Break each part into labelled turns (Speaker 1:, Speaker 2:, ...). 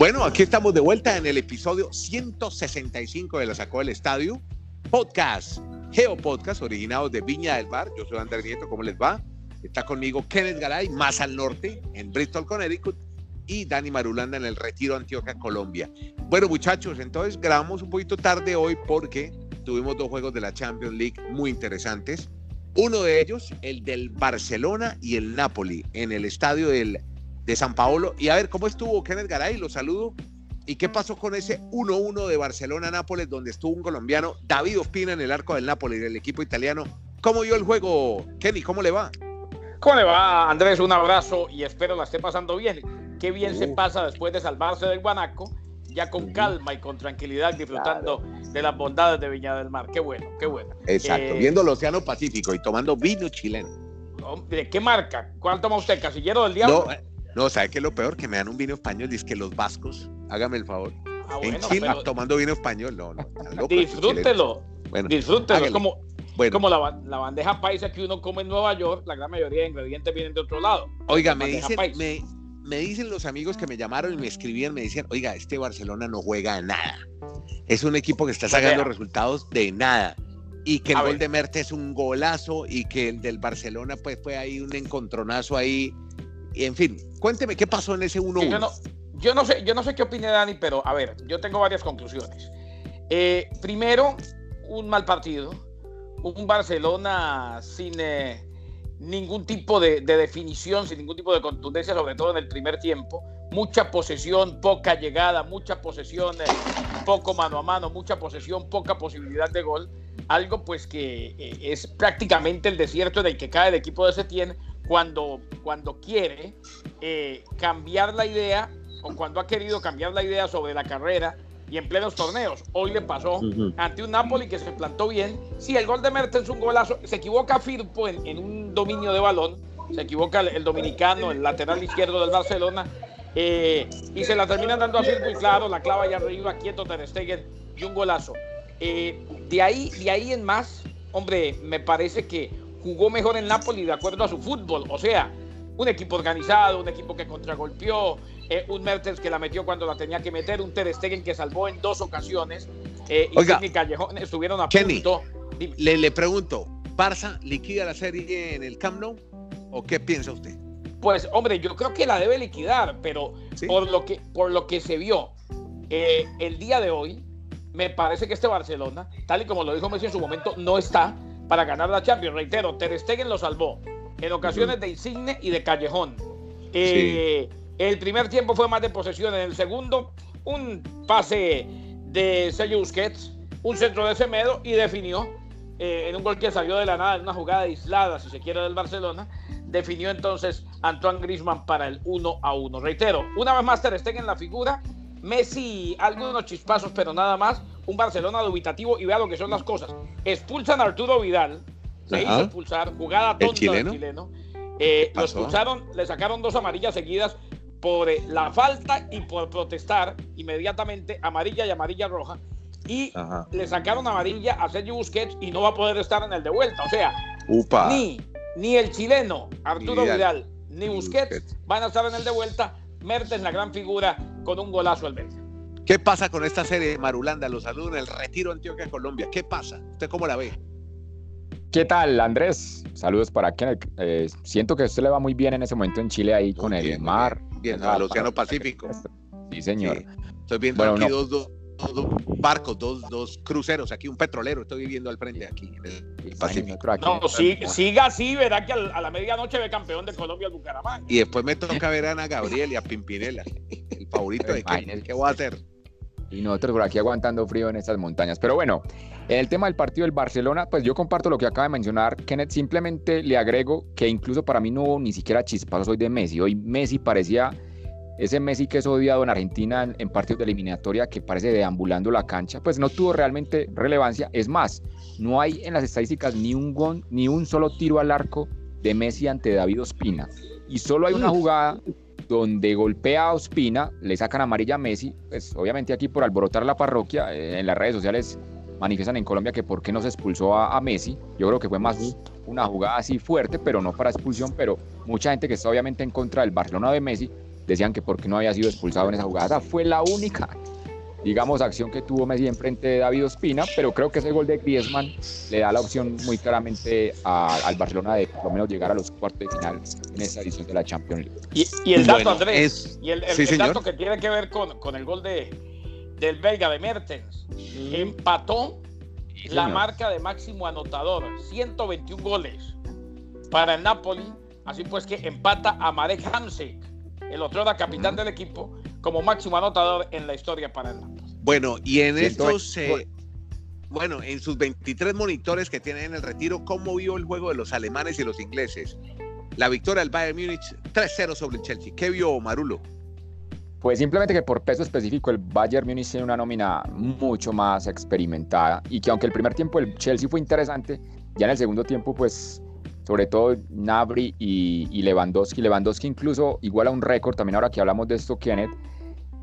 Speaker 1: Bueno, aquí estamos de vuelta en el episodio 165 de La Sacó del Estadio, podcast, Geo Podcast, originados de Viña del Mar. Yo soy Andrés Nieto, ¿cómo les va? Está conmigo Kenneth Garay, más al norte, en Bristol, Connecticut, y Dani Marulanda en el Retiro Antioquia, Colombia. Bueno, muchachos, entonces grabamos un poquito tarde hoy porque tuvimos dos juegos de la Champions League muy interesantes. Uno de ellos, el del Barcelona y el Napoli, en el estadio del de San Paolo. Y a ver, ¿cómo estuvo Kenneth Garay? Lo saludo. ¿Y qué pasó con ese 1-1 de Barcelona-Nápoles, donde estuvo un colombiano, David Ospina, en el arco del Nápoles, del equipo italiano? ¿Cómo vio el juego, Kenny? ¿Cómo le va?
Speaker 2: ¿Cómo le va, Andrés? Un abrazo y espero la esté pasando bien. Qué bien se uh. pasa después de salvarse del Guanaco, ya con calma y con tranquilidad, disfrutando de las bondades de Viña del Mar. Qué bueno, qué bueno.
Speaker 1: Exacto, eh, viendo el Océano Pacífico y tomando vino chileno.
Speaker 2: ¿De qué marca? ¿Cuál toma usted? ¿Casillero del Diablo?
Speaker 1: No, no, ¿sabe qué es lo peor? Que me dan un vino español y es que los vascos, hágame el favor. Ah, en Chile tomando vino español, no, no.
Speaker 2: disfrútelo. Bueno, disfrútelo. Es como, como la, la, bandeja paisa que uno come en Nueva York, la gran mayoría de ingredientes vienen de otro lado.
Speaker 1: Oiga, me dicen, me, me dicen los amigos que me llamaron y me escribían, me decían, oiga, este Barcelona no juega a nada. Es un equipo que está sacando resultados de nada. Y que el gol de Mertes es un golazo y que el del Barcelona pues fue ahí un encontronazo ahí en fin, cuénteme qué pasó en ese 1-1.
Speaker 2: Yo no, yo, no sé, yo no sé qué opina Dani, pero a ver, yo tengo varias conclusiones. Eh, primero, un mal partido, un Barcelona sin eh, ningún tipo de, definición, sin ningún tipo de contundencia, sobre todo en el primer tiempo. Mucha posesión, poca llegada, mucha posesión, eh, poco mano a mano, mucha posesión, poca posibilidad de gol. Algo pues que es prácticamente el desierto en el que cae el equipo de Setién cuando, cuando quiere eh, cambiar la idea o cuando ha querido cambiar la idea sobre la carrera y en plenos torneos. Hoy le pasó ante un Napoli que se plantó bien. Sí, el gol de Mertens es un golazo. Se equivoca Firpo en, un dominio de balón. Se equivoca el, dominicano, el lateral izquierdo del Barcelona. Eh, y se la terminan dando a Firpo y claro, la clava allá arriba, quieto Ter Stegen y un golazo. Eh, de, ahí, de ahí en más, hombre, me parece que jugó mejor en Napoli de acuerdo a su fútbol. O sea, un equipo organizado, un equipo que contragolpeó, eh, un Mertens que la metió cuando la tenía que meter, un Ter Stegen que salvó en dos ocasiones eh, y Callejón estuvieron a punto.
Speaker 1: Le, le pregunto, ¿Barça liquida la serie en el Camp Nou o qué piensa usted?
Speaker 2: Pues hombre, yo creo que la debe liquidar, pero por, lo que, por lo que se vio eh, el día de hoy, me parece que este Barcelona, tal y como lo dijo Messi en su momento, no está para ganar la Champions. Reitero, Ter Stegen lo salvó en ocasiones de Insigne y de Callejón. Eh, el primer tiempo fue más de posesión, en el segundo un pase de Sergio Busquets, un centro de Semedo y definió eh, en un gol que salió de la nada, en una jugada aislada, si se quiere, del Barcelona. Definió entonces Antoine Grisman para el 1 a 1. Reitero, una vez más Ter Stegen en la figura, Messi algunos chispazos, pero nada más un Barcelona dubitativo y vea lo que son las cosas. Expulsan a Arturo Vidal, se hizo expulsar, jugada tonta del chileno. Eh, lo expulsaron, le sacaron dos amarillas seguidas por eh, la falta y por protestar inmediatamente amarilla y amarilla roja. Y le sacaron amarilla a Sergio Busquets y no va a poder estar en el de vuelta. O sea, Ni, ni el chileno Arturo Vidal, ni Busquets, van a estar en el de vuelta. Mertens, la gran figura, con un golazo al Benja.
Speaker 1: ¿Qué pasa con esta serie de Marulanda? Los saludo en el Retiro Antioquia, Colombia. ¿Qué pasa? ¿Usted cómo la ve?
Speaker 3: ¿Qué tal, Andrés? Saludos para Kenneth. Eh, siento que a usted le va muy bien en ese momento en Chile ahí con el mar.
Speaker 1: Bien, al Océano Pacífico.
Speaker 3: Sí, señor.
Speaker 1: Estoy viendo aquí dos, dos, barcos, dos, dos, cruceros, aquí un petrolero, estoy viviendo al frente aquí en el, Pacífico.
Speaker 2: no, siga así, verá que a la medianoche ve campeón de Colombia el Bucaramanga.
Speaker 1: Y después me toca ver a Ana Gabriel y a Pimpinela, el favorito de Kenneth. ¿Qué voy a hacer?
Speaker 3: y nosotros por aquí aguantando frío en estas montañas. Pero bueno, en el tema del partido del Barcelona, pues yo comparto lo que acaba de mencionar Kenneth, simplemente le agrego que incluso para mí no hubo ni siquiera chispazos hoy de Messi. Hoy Messi parecía ese Messi que es odiado en Argentina en, partidos de eliminatoria que parece deambulando la cancha, pues no tuvo realmente relevancia. Es más, no hay en las estadísticas ni un gol, ni un solo tiro al arco de Messi ante David Ospina. Y solo hay una jugada donde golpea a Ospina, le sacan amarilla a Messi, pues obviamente aquí por alborotar la parroquia, eh, en las redes sociales manifiestan en Colombia que por qué no se expulsó a, Messi, yo creo que fue más una jugada así fuerte, pero no para expulsión, pero mucha gente que está obviamente en contra del Barcelona de Messi decían que porque no había sido expulsado en esa jugada. Fue la única, digamos, acción que tuvo Messi enfrente de David Ospina, pero creo que ese gol de Griezmann le da la opción muy claramente al Barcelona de por lo menos llegar a los cuartos de final en esta edición de la Champions League.
Speaker 2: Y, el dato, Andrés, y el, dato que tiene que ver con, con el gol de, del belga de Mertens, empató la marca de máximo anotador, 121 goles para el Napoli. Así pues que empata a Marek Hamsik, el otro era capitán del equipo, como máximo anotador en la historia para el Napoli.
Speaker 1: Bueno, y en estos, eh, bueno, en sus 23 monitores que tienen en el retiro, ¿cómo vio el juego de los alemanes y los ingleses? La victoria del Bayern Múnich 3-0 sobre el Chelsea. ¿Qué vio Marulo?
Speaker 3: Pues simplemente que por peso específico el Bayern Múnich tiene una nómina mucho más experimentada y que aunque el primer tiempo el Chelsea fue interesante, ya en el segundo tiempo pues sobre todo Nabri y, Lewandowski, Lewandowski incluso igual a un récord, también ahora que hablamos de esto Kenneth,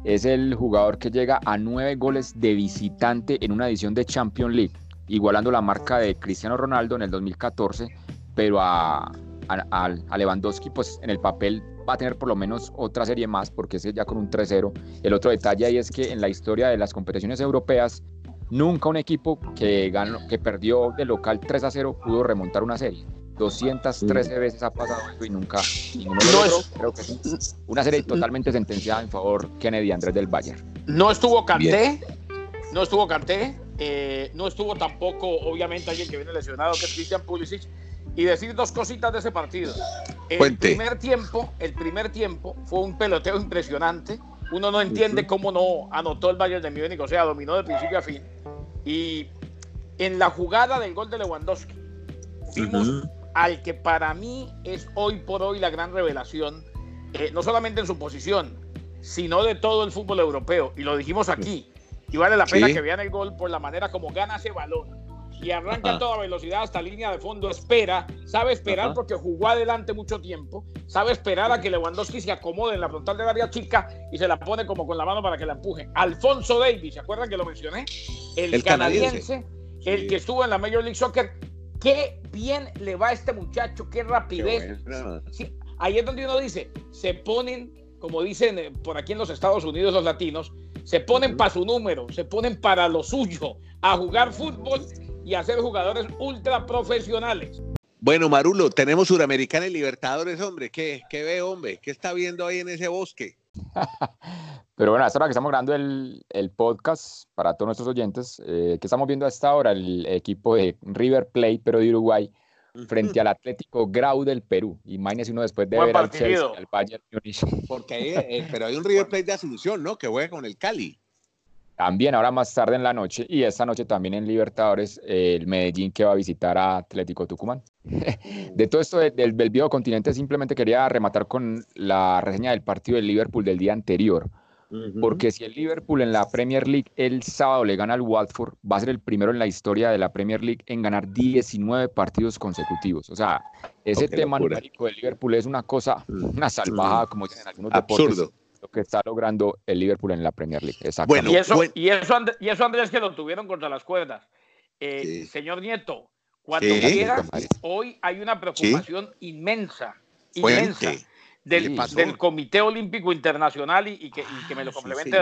Speaker 3: es el jugador que llega a nueve goles de visitante en una edición de Champions League, igualando la marca de Cristiano Ronaldo en el 2014, pero a, a, Lewandowski, pues en el papel va a tener por lo menos otra serie más, porque es ya con un 3-0. El otro detalle ahí es que en la historia de las competiciones europeas, nunca un equipo que, ganó, que perdió de local 3-0 pudo remontar una serie. 213 veces ha pasado y nunca ninguno Creo que es una serie totalmente sentenciada en favor Kennedy Andrés del Bayern.
Speaker 2: No estuvo Canté, no estuvo Canté, eh, no estuvo tampoco, obviamente, alguien que viene lesionado, que es Christian Pulisic y decir dos cositas de ese partido. El primer tiempo, el primer tiempo fue un peloteo impresionante. Uno no entiende cómo no anotó el Bayern de Múnich, o sea, dominó de principio a fin. Y en la jugada del gol de Lewandowski, vimos al que para mí es hoy por hoy la gran revelación, eh, no solamente en su posición, sino de todo el fútbol europeo. Y lo dijimos aquí. Y vale la pena que vean el gol por la manera como gana ese balón y arranca a toda velocidad hasta línea de fondo, espera, sabe esperar porque jugó adelante mucho tiempo, sabe esperar a que Lewandowski se acomode en la frontal del área chica y se la pone como con la mano para que la empuje. Alfonso Davis, ¿se acuerdan que lo mencioné? El, canadiense, el que estuvo en la Major League Soccer. Qué bien le va a este muchacho, qué rapidez. ahí es donde uno dice, se ponen, como dicen eh, por aquí en los Estados Unidos los latinos, se ponen para su número, se ponen para lo suyo, a jugar fútbol y a ser jugadores ultra profesionales.
Speaker 1: Bueno, Marulo, tenemos Suramericana y Libertadores, hombre. ¿Qué, qué ve, hombre? ¿Qué está viendo ahí en ese bosque?
Speaker 3: Pero bueno, hasta ahora que estamos grabando el, el podcast para todos nuestros oyentes, eh, que estamos viendo a esta hora el equipo de River Plate, pero de Uruguay, frente al Atlético Grau del Perú. Imagínese uno después de ver al Chelsea, al Bayern
Speaker 1: Porque hay, eh, pero hay un River Plate de Asunción, ¿no? Que juega con el Cali.
Speaker 3: También ahora más tarde en la noche y esta noche también en Libertadores, el Medellín que va a visitar a Atlético Tucumán. de todo esto del, del viejo continente, simplemente quería rematar con la reseña del partido del Liverpool del día anterior. Porque si el Liverpool en la Premier League el sábado le gana al Watford, va a ser el primero en la historia de la Premier League en ganar 19 partidos consecutivos. O sea, ese tema numérico del Liverpool es una cosa, una salvajada, como dicen algunos Absurdo lo que está logrando el Liverpool en la Premier League.
Speaker 2: Bueno, y eso, y eso, y eso Andrés, que lo tuvieron contra las cuerdas. Eh, señor Nieto, cuando quiera, hoy hay una preocupación inmensa, inmensa del, del, Comité Olímpico Internacional y, que, que, me lo complemente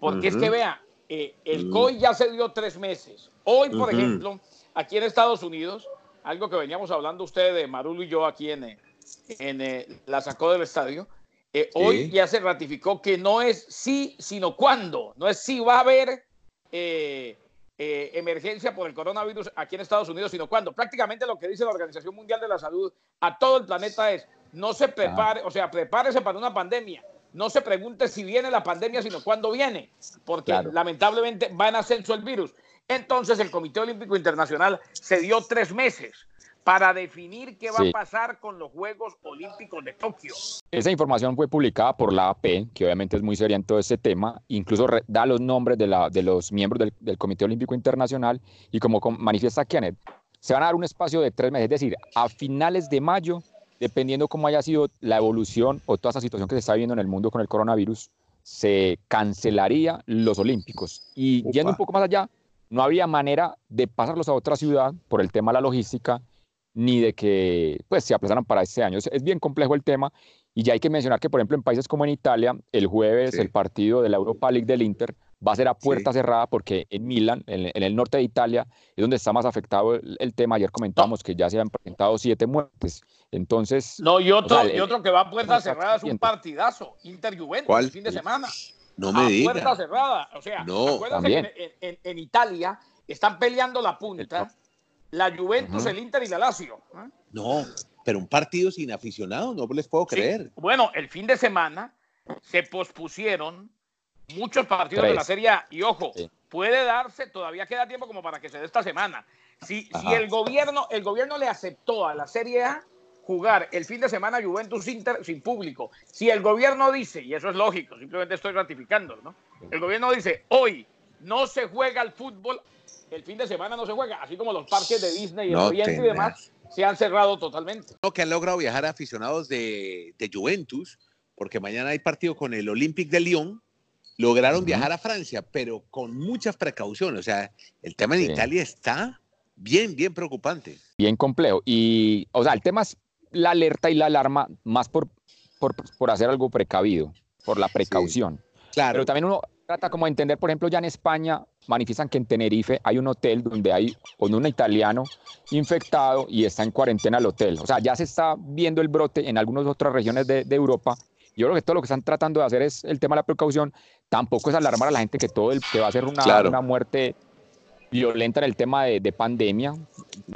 Speaker 2: Porque es que vea, eh, el COI ya se dio tres meses. Hoy, por ejemplo, aquí en Estados Unidos, algo que veníamos hablando usted de Marulo y yo aquí en, en eh, la sacó del estadio, eh, hoy ya se ratificó que no es sí, sino cuándo. No es si va a haber eh, eh, emergencia por el coronavirus aquí en Estados Unidos, sino cuándo. Prácticamente lo que dice la Organización Mundial de la Salud a todo el planeta es, no se prepare, o sea, prepárese para una pandemia. No se pregunte si viene la pandemia, sino cuándo viene, porque lamentablemente va en ascenso el virus. Entonces el Comité Olímpico Internacional se dio tres meses para definir qué va a pasar con los Juegos Olímpicos de Tokio.
Speaker 3: Esa información fue publicada por la AP, que obviamente es muy seria en todo este tema, incluso da los nombres de, la, de los miembros del, Comité Olímpico Internacional y como manifiesta Kenneth, se van a dar un espacio de tres meses, es decir, a finales de mayo, dependiendo cómo haya sido la evolución o toda esa situación que se está viendo en el mundo con el coronavirus, se cancelaría los Olímpicos. Y yendo un poco más allá, no había manera de pasarlos a otra ciudad por el tema de la logística ni de que pues, se aplazaran para este año. Es, bien complejo el tema Y ya hay que mencionar que, por ejemplo, en países como en Italia, el jueves el partido de la Europa League del Inter va a ser a puerta cerrada porque en Milán, en, el norte de Italia, es donde está más afectado el, tema. Ayer comentábamos que ya se han presentado siete muertes. Entonces.
Speaker 2: No, y otro, y otro que va a puerta cerrada es un partidazo, Inter Juventus, el fin de semana.
Speaker 1: No me digas.
Speaker 2: Puerta cerrada. O sea, no, que en, Italia están peleando la punta la Juventus, el Inter y la Lazio.
Speaker 1: ¿eh? No, pero un partido sin aficionados, no les puedo creer.
Speaker 2: Bueno, el fin de semana se pospusieron muchos partidos de la Serie A. Y ojo, puede darse, todavía queda tiempo como para que se dé esta semana. Si, si el gobierno, el gobierno le aceptó a la Serie A jugar el fin de semana Juventus Inter sin público, si el gobierno dice, y eso es lógico, simplemente estoy ratificando, ¿no? El gobierno dice, hoy no se juega el fútbol, el fin de semana no se juega, así como los parques de Disney y el Oriente y demás se han cerrado totalmente.
Speaker 1: Lo que han logrado viajar aficionados de, de Juventus, porque mañana hay partido con el Olympique de Lyon, lograron viajar a Francia, pero con muchas precauciones. O sea, el tema en Italia está bien, bien preocupante.
Speaker 3: Bien complejo. Y, o sea, el tema es la alerta y la alarma más por, por, por hacer algo precavido, por la precaución. claro. Pero también uno trata como de entender, por ejemplo, ya en España manifiestan que en Tenerife hay un hotel donde hay un italiano infectado y está en cuarentena el hotel. O sea, ya se está viendo el brote en algunas otras regiones de, de Europa yo creo que todo lo que están tratando de hacer es el tema de la precaución. Tampoco es alarmar a la gente que todo el que va a ser una, una muerte violenta en el tema de, de, pandemia,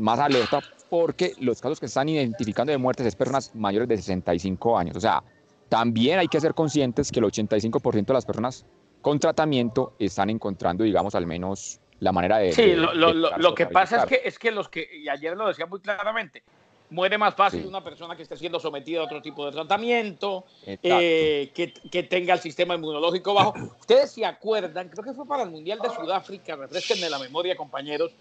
Speaker 3: más alerta, porque los casos que están identificando de muertes es personas mayores de 65 años. O sea, también hay que ser conscientes que el 85% de las personas con tratamiento están encontrando, digamos, al menos la manera de...
Speaker 2: Sí, lo, lo, lo, que pasa es que, es que los que, y ayer lo decía muy claramente, muere más fácil una persona que esté siendo sometida a otro tipo de tratamiento, eh, que, que, tenga el sistema inmunológico bajo. Ustedes se acuerdan, creo que fue para el Mundial de Sudáfrica, refresquenme la memoria, compañeros,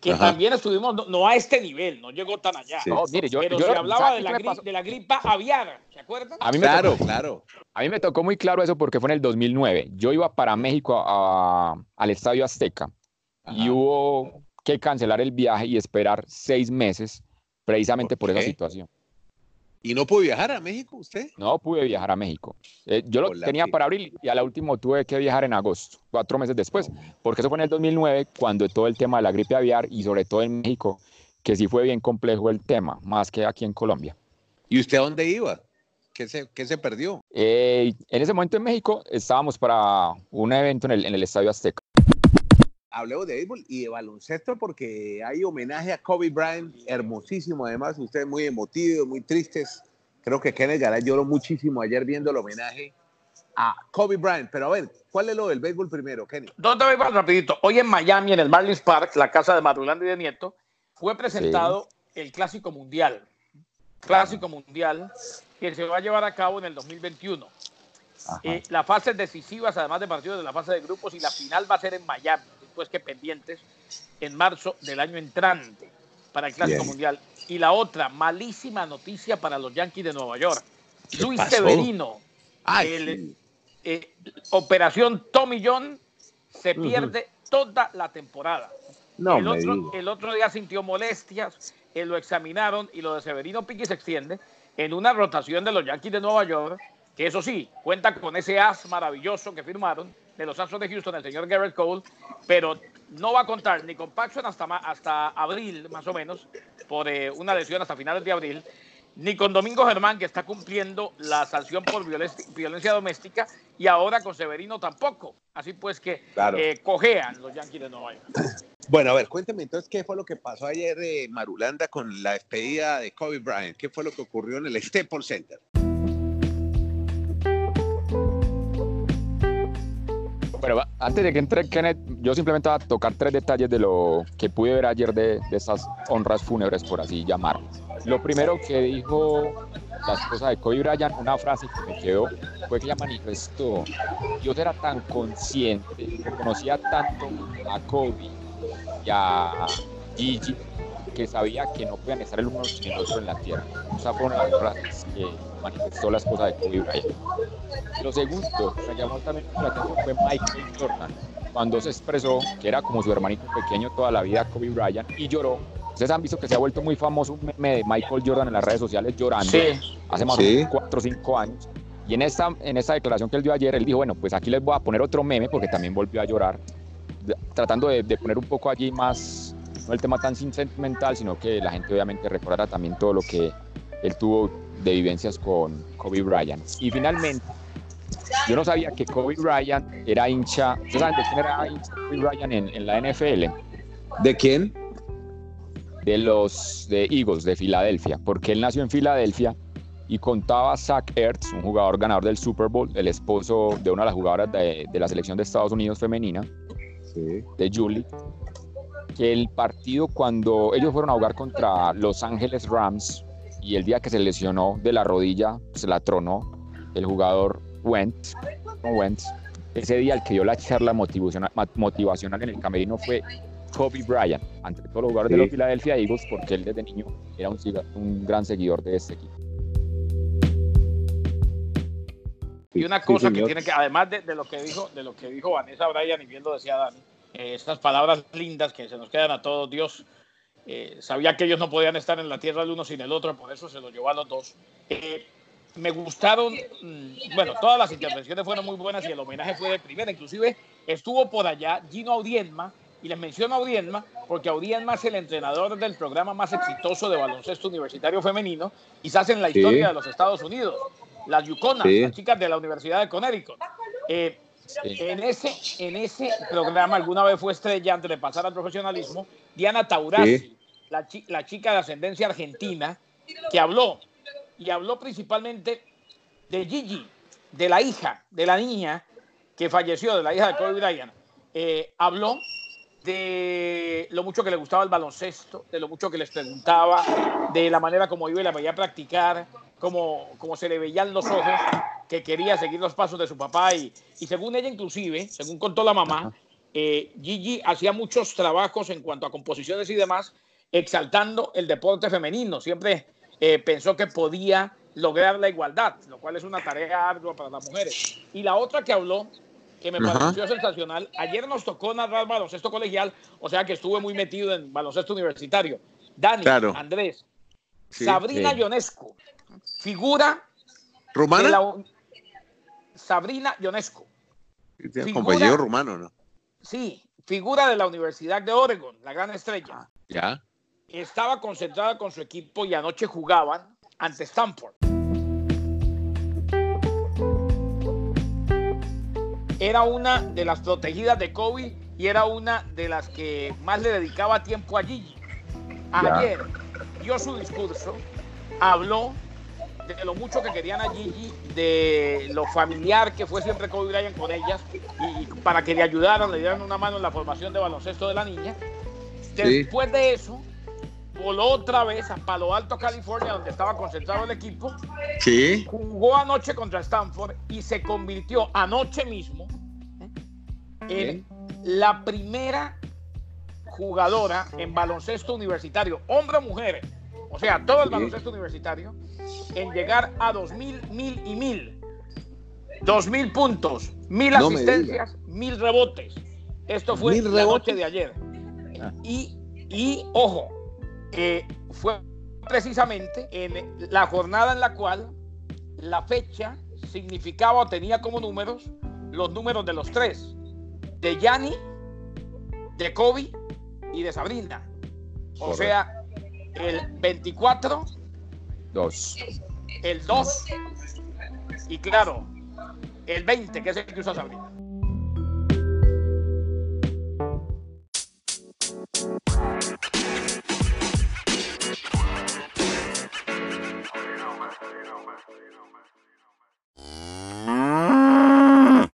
Speaker 2: que también estuvimos, no, a este nivel, no llegó tan allá. No, mire, yo, pero se hablaba de la, de la, gripa aviar, ¿se acuerdan?
Speaker 3: A mí me claro, tocó, claro. A mí me tocó muy claro eso porque fue en el 2009. Yo iba para México al Estadio Azteca y hubo que cancelar el viaje y esperar seis meses precisamente por, esa situación.
Speaker 1: ¿Y no pudo viajar a México usted?
Speaker 3: No pude viajar a México. Eh, yo lo tenía para abril y a la última tuve que viajar en agosto, cuatro meses después, porque eso fue en el 2009, cuando todo el tema de la gripe aviar y sobre todo en México, que sí fue bien complejo el tema, más que aquí en Colombia.
Speaker 1: ¿Y usted a dónde iba? ¿Qué se, qué se perdió?
Speaker 3: Eh, en ese momento en México estábamos para un evento en el, en el Estadio Azteca
Speaker 1: hablemos de béisbol y de baloncesto porque hay homenaje a Kobe Bryant, hermosísimo además, ustedes muy emotivos, muy tristes. Creo que Kenneth Garay lloró muchísimo ayer viendo el homenaje a Kobe Bryant. Pero a ver, ¿cuál es lo del béisbol primero, Kenneth?
Speaker 2: ¿Dónde voy rapidito? Hoy en Miami, en el Marlins Park, la casa de Madulando y de Nieto, fue presentado el Clásico Mundial. Clásico Mundial que se va a llevar a cabo en el 2021. Eh, las fases decisivas, además de partidos de la fase de grupos, y la final va a ser en Miami pues que pendientes en marzo del año entrante para el Clásico Mundial. Y la otra, malísima noticia para los Yankees de Nueva York. Luis Severino, eh, operación Tommy John, se pierde toda la temporada. el, otro, el, otro, día sintió molestias, eh, lo examinaron y lo de Severino Piqui se extiende en una rotación de los Yankees de Nueva York, que eso sí, cuenta con ese as maravilloso que firmaron de los Astros de Houston, el señor Garrett Cole, pero no va a contar ni con Paxson hasta, hasta abril, más o menos, por eh, una lesión hasta finales de abril, ni con Domingo Germán, que está cumpliendo la sanción por violencia, doméstica, y ahora con Severino tampoco. Así pues que eh, cojean los Yankees de Nueva York.
Speaker 1: Bueno, a ver, cuénteme entonces qué fue lo que pasó ayer de Marulanda con la despedida de Kobe Bryant. ¿Qué fue lo que ocurrió en el Staples Center?
Speaker 3: Antes de que entre Kenneth, yo simplemente voy a tocar tres detalles de lo que pude ver ayer de, de esas honras fúnebres, por así llamar. Lo primero que dijo la esposa de Kobe Bryant, una frase que me quedó, fue que ella manifestó, yo era tan consciente, conocía tanto a Kobe y a Gigi, que sabía que no podían estar el uno sin el otro en la tierra. Esa fue una de las frases que manifestó la esposa de Kobe Bryant. Lo segundo que me llamó también la atención fue Michael Jordan, cuando se expresó que era como su hermanito pequeño toda la vida Kobe Bryant y lloró Ustedes han visto que se ha vuelto muy famoso un meme de Michael Jordan en las redes sociales llorando
Speaker 2: Sí.
Speaker 3: hace más
Speaker 1: Sí.
Speaker 3: de 4 o 5 años. Y en esta, en esta declaración que él dio ayer, él dijo, bueno, pues aquí les voy a poner otro meme porque también volvió a llorar, tratando de, de poner un poco allí más, no el tema tan sentimental, sino que la gente obviamente recordara también todo lo que él tuvo de vivencias con Kobe Bryant. Y finalmente, yo no sabía que Kobe Bryant era hincha, ¿ustedes saben de quién era hincha Kobe Bryant en, en la NFL?
Speaker 1: ¿De quién?
Speaker 3: de los de Eagles de Filadelfia, porque él nació en Filadelfia y contaba Zach Ertz, un jugador ganador del Super Bowl, el esposo de una de las jugadoras de, de la selección de Estados Unidos femenina,
Speaker 1: Sí.
Speaker 3: de Julie, que el partido cuando ellos fueron a jugar contra Los Ángeles Rams y el día que se lesionó de la rodilla, se la tronó el jugador Wentz, no Wentz, ese día el que dio la charla motivacional, motivacional en el camerino fue Kobe Bryant, ante todos los jugadores de los Philadelphia Eagles, porque él desde niño era un, gran seguidor de este equipo.
Speaker 2: Y una
Speaker 1: Sí,
Speaker 2: cosa que tiene que, además de, de lo que dijo, de lo que dijo Vanessa Bryan y bien lo decía Dani, eh, estas palabras lindas que se nos quedan a todos, Dios eh, sabía que ellos no podían estar en la tierra el uno sin el otro, por eso se los llevó a los dos. Eh, me gustaron, mm, bueno, todas las intervenciones fueron muy buenas y el homenaje fue de primera, inclusive estuvo por allá Gino Audienma, y les menciono a Audienma porque Audienma es el entrenador del programa más exitoso de baloncesto universitario femenino, quizás en la
Speaker 1: Sí.
Speaker 2: historia de los Estados Unidos, las Yukonas,
Speaker 1: Sí.
Speaker 2: las chicas de la Universidad de Connecticut. Eh,
Speaker 3: Sí.
Speaker 2: en ese, en ese programa alguna vez fue estrella antes de pasar al profesionalismo Diana Taurasi,
Speaker 1: Sí.
Speaker 2: la, chi- la chica de ascendencia argentina, que habló, y habló principalmente de Gigi, de la hija, de la niña que falleció, de la hija de Kobe Bryant. Eh, habló de lo mucho que le gustaba el baloncesto, de lo mucho que les preguntaba, de la manera como iba y la veía practicar, como, como se le veían los ojos, que quería seguir los pasos de su papá. Y, y según ella, inclusive, según contó la mamá, eh, Gigi hacía muchos trabajos en cuanto a composiciones y demás, exaltando el deporte femenino. Siempre eh, pensó que podía lograr la igualdad, lo cual es una tarea ardua para las mujeres. Y la otra que habló, que me
Speaker 1: Ajá.
Speaker 2: pareció sensacional, ayer nos tocó narrar baloncesto colegial, o sea que estuve muy metido en baloncesto universitario. Dani,
Speaker 1: Claro.
Speaker 2: Andrés,
Speaker 1: Sí.
Speaker 2: Sabrina
Speaker 3: Sí.
Speaker 2: Ionescu, figura de
Speaker 1: ¿Rumana?
Speaker 2: la... Sabrina Ionescu.
Speaker 1: Tiene
Speaker 2: figura-
Speaker 1: compañero rumano, ¿no?
Speaker 2: Sí, figura de la Universidad de Oregon, la gran estrella.
Speaker 1: Ya.
Speaker 2: Estaba concentrada con su equipo y anoche jugaban ante Stanford. Era una de las protegidas de Kobe y era una de las que más le dedicaba tiempo a Gigi.
Speaker 3: Ya.
Speaker 2: Ayer dio su discurso, habló de lo mucho que querían a Gigi, de lo familiar que fue siempre Kobe Bryant con ellas y para que le ayudaran, le dieran una mano en la formación de baloncesto de la niña. Después de eso, voló otra vez a Palo Alto, California, donde estaba concentrado el equipo,
Speaker 1: Sí.
Speaker 2: jugó anoche contra Stanford y se convirtió anoche mismo en la primera jugadora en baloncesto universitario, hombre o mujer, o sea, todo el baloncesto universitario, en llegar a 2000, 1000 y 1000. 2000 puntos, 1000
Speaker 1: No
Speaker 2: asistencias, 1000 rebotes. Esto fue
Speaker 1: 1000
Speaker 2: la
Speaker 1: rebotes.
Speaker 2: noche de ayer.
Speaker 3: Ah.
Speaker 2: Y, y, ojo, eh, fue precisamente en la jornada en la cual la fecha significaba o tenía como números los números de los tres, de Yanni, de Kobe y de Sabrina. O
Speaker 3: Correcto.
Speaker 2: sea, el 24,
Speaker 3: Dos.
Speaker 2: el 2 y claro, el 20, que es el que usa Sabrina.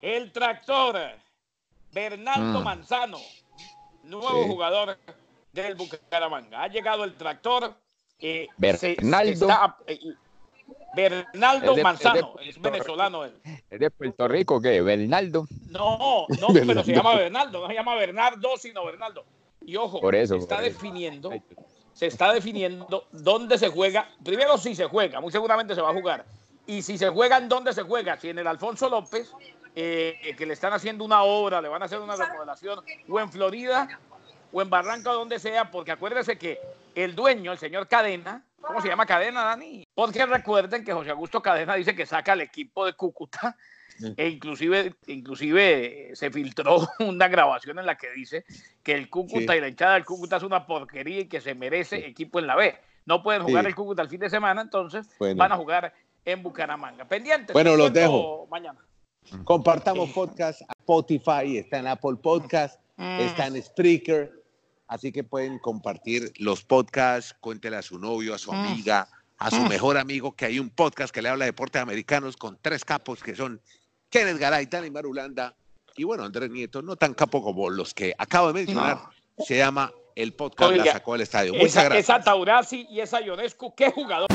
Speaker 2: El tractor, Bernardo
Speaker 3: Mm.
Speaker 2: Manzano, nuevo
Speaker 1: Sí.
Speaker 2: jugador del Bucaramanga. Ha llegado el tractor. eh, se-
Speaker 3: Bernaldo.
Speaker 2: está- eh, Bernaldo
Speaker 3: de-
Speaker 2: Manzano,
Speaker 3: es
Speaker 2: venezolano él.
Speaker 3: ¿Es de Puerto Rico qué? ¿Bernaldo?
Speaker 2: No, no,
Speaker 1: Bernardo.
Speaker 2: pero se llama Bernaldo, no se llama Bernardo, sino Bernaldo. Y ojo,
Speaker 3: Por eso,
Speaker 2: se está
Speaker 3: por
Speaker 2: definiendo, se está definiendo dónde se juega. Primero si se juega, muy seguramente se va a jugar. Y si se juega, ¿en dónde se juega? Si en el Alfonso López, eh, que le están haciendo una obra, le van a hacer una remodelación, o en Florida, o en Barranca o donde sea, porque acuérdese que el dueño, el señor Cadena, ¿cómo se llama Cadena, Dani? Porque recuerden que José Augusto Cadena dice que saca al equipo de Cúcuta e inclusive, inclusive se filtró una grabación en la que dice que el Cúcuta y la hinchada del Cúcuta es una porquería y que se merece equipo en la B. No pueden jugar el Cúcuta el fin de semana, entonces van a jugar en Bucaramanga. Pendientes.
Speaker 1: Bueno, los dejo.
Speaker 2: Mañana.
Speaker 1: Compartamos podcast. Spotify, está en Apple Podcast, mm. está en Spreaker. Así que pueden compartir los podcasts, cuéntele a su novio, a su mm. amiga, a su mm. mejor amigo, que hay un podcast que le habla de deportes americanos con tres capos que son Kenneth Garay, Dani Marulanda y bueno, Andrés Nieto, no tan capo como los que acabo de mencionar. Se llama el podcast La Sacó del Estadio.
Speaker 2: Muchas esa, gracias. Esa Taurasi y esa Ionescu, qué jugador.